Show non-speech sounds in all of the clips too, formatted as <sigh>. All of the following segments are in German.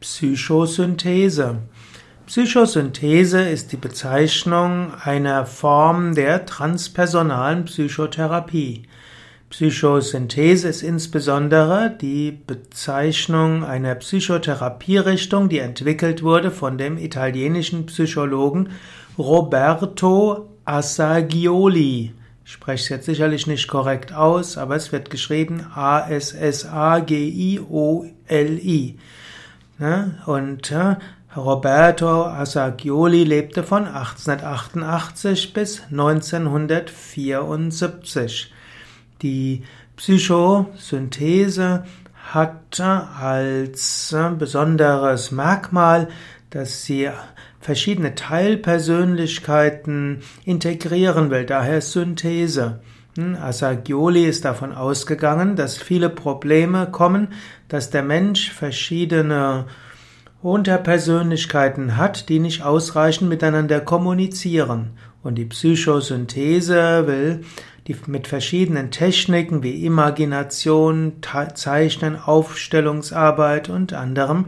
Psychosynthese. Psychosynthese ist die Bezeichnung einer Form der transpersonalen Psychotherapie. Psychosynthese ist insbesondere die Bezeichnung einer Psychotherapierichtung, die entwickelt wurde von dem italienischen Psychologen Roberto Assagioli. Ich spreche es jetzt sicherlich nicht korrekt aus, aber es wird geschrieben A-S-S-A-G-I-O-L-I. Ne? Und Roberto Assagioli lebte von 1888 bis 1974. Die Psychosynthese hat als besonderes Merkmal, dass sie verschiedene Teilpersönlichkeiten integrieren will, daher Synthese. Asagioli ist davon ausgegangen, dass viele Probleme kommen, dass der Mensch verschiedene Unterpersönlichkeiten hat, die nicht ausreichend miteinander kommunizieren. Und die Psychosynthese will die mit verschiedenen Techniken wie Imagination, Zeichnen, Aufstellungsarbeit und anderem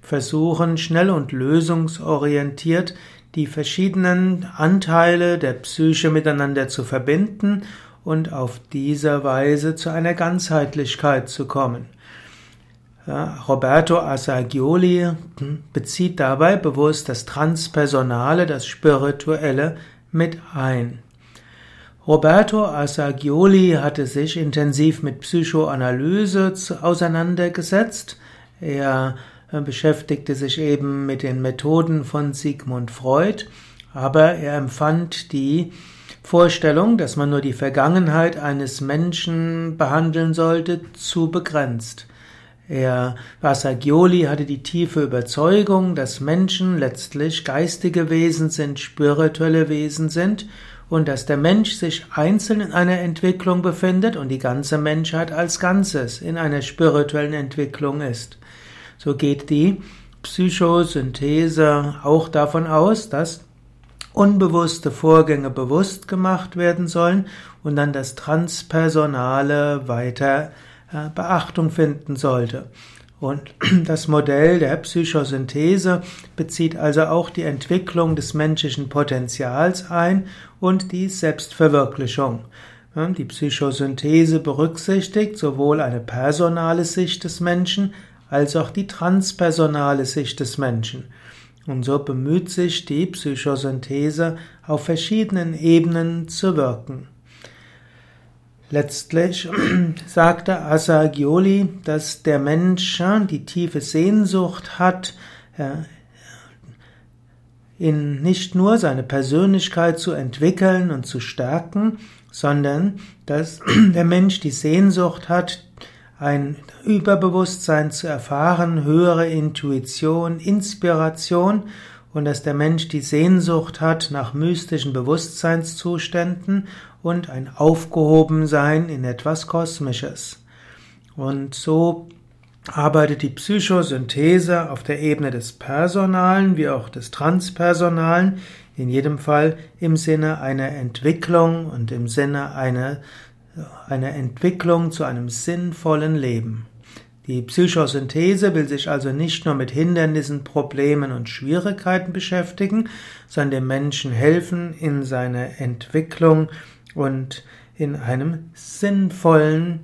versuchen schnell und lösungsorientiert die verschiedenen Anteile der Psyche miteinander zu verbinden und auf diese Weise zu einer Ganzheitlichkeit zu kommen. Roberto Assagioli bezieht dabei bewusst das Transpersonale, das Spirituelle mit ein. Roberto Assagioli hatte sich intensiv mit Psychoanalyse auseinandergesetzt. Er beschäftigte sich eben mit den Methoden von Sigmund Freud, aber er empfand die Vorstellung, dass man nur die Vergangenheit eines Menschen behandeln sollte, zu begrenzt. Er, Vassagioli hatte die tiefe Überzeugung, dass Menschen letztlich geistige Wesen sind, spirituelle Wesen sind und dass der Mensch sich einzeln in einer Entwicklung befindet und die ganze Menschheit als Ganzes in einer spirituellen Entwicklung ist. So geht die Psychosynthese auch davon aus, dass unbewusste Vorgänge bewusst gemacht werden sollen und dann das Transpersonale weiter äh, Beachtung finden sollte. Und <clears throat> das Modell der Psychosynthese bezieht also auch die Entwicklung des menschlichen Potenzials ein und die Selbstverwirklichung. Die Psychosynthese berücksichtigt sowohl eine personale Sicht des Menschen als auch die transpersonale Sicht des Menschen. Und so bemüht sich die Psychosynthese auf verschiedenen Ebenen zu wirken. Letztlich <clears throat> sagte Asagioli, dass der Mensch die tiefe Sehnsucht hat, in nicht nur seine Persönlichkeit zu entwickeln und zu stärken, sondern dass <clears throat> der Mensch die Sehnsucht hat, ein Überbewusstsein zu erfahren, höhere Intuition, Inspiration und dass der Mensch die Sehnsucht hat nach mystischen Bewusstseinszuständen und ein Aufgehobensein in etwas Kosmisches. Und so arbeitet die Psychosynthese auf der Ebene des Personalen wie auch des Transpersonalen, in jedem Fall im Sinne einer Entwicklung und im Sinne einer eine Entwicklung zu einem sinnvollen Leben. Die Psychosynthese will sich also nicht nur mit Hindernissen, Problemen und Schwierigkeiten beschäftigen, sondern dem Menschen helfen in seiner Entwicklung und in einem sinnvollen,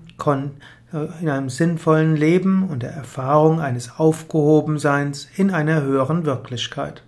in einem sinnvollen Leben und der Erfahrung eines Aufgehobenseins in einer höheren Wirklichkeit.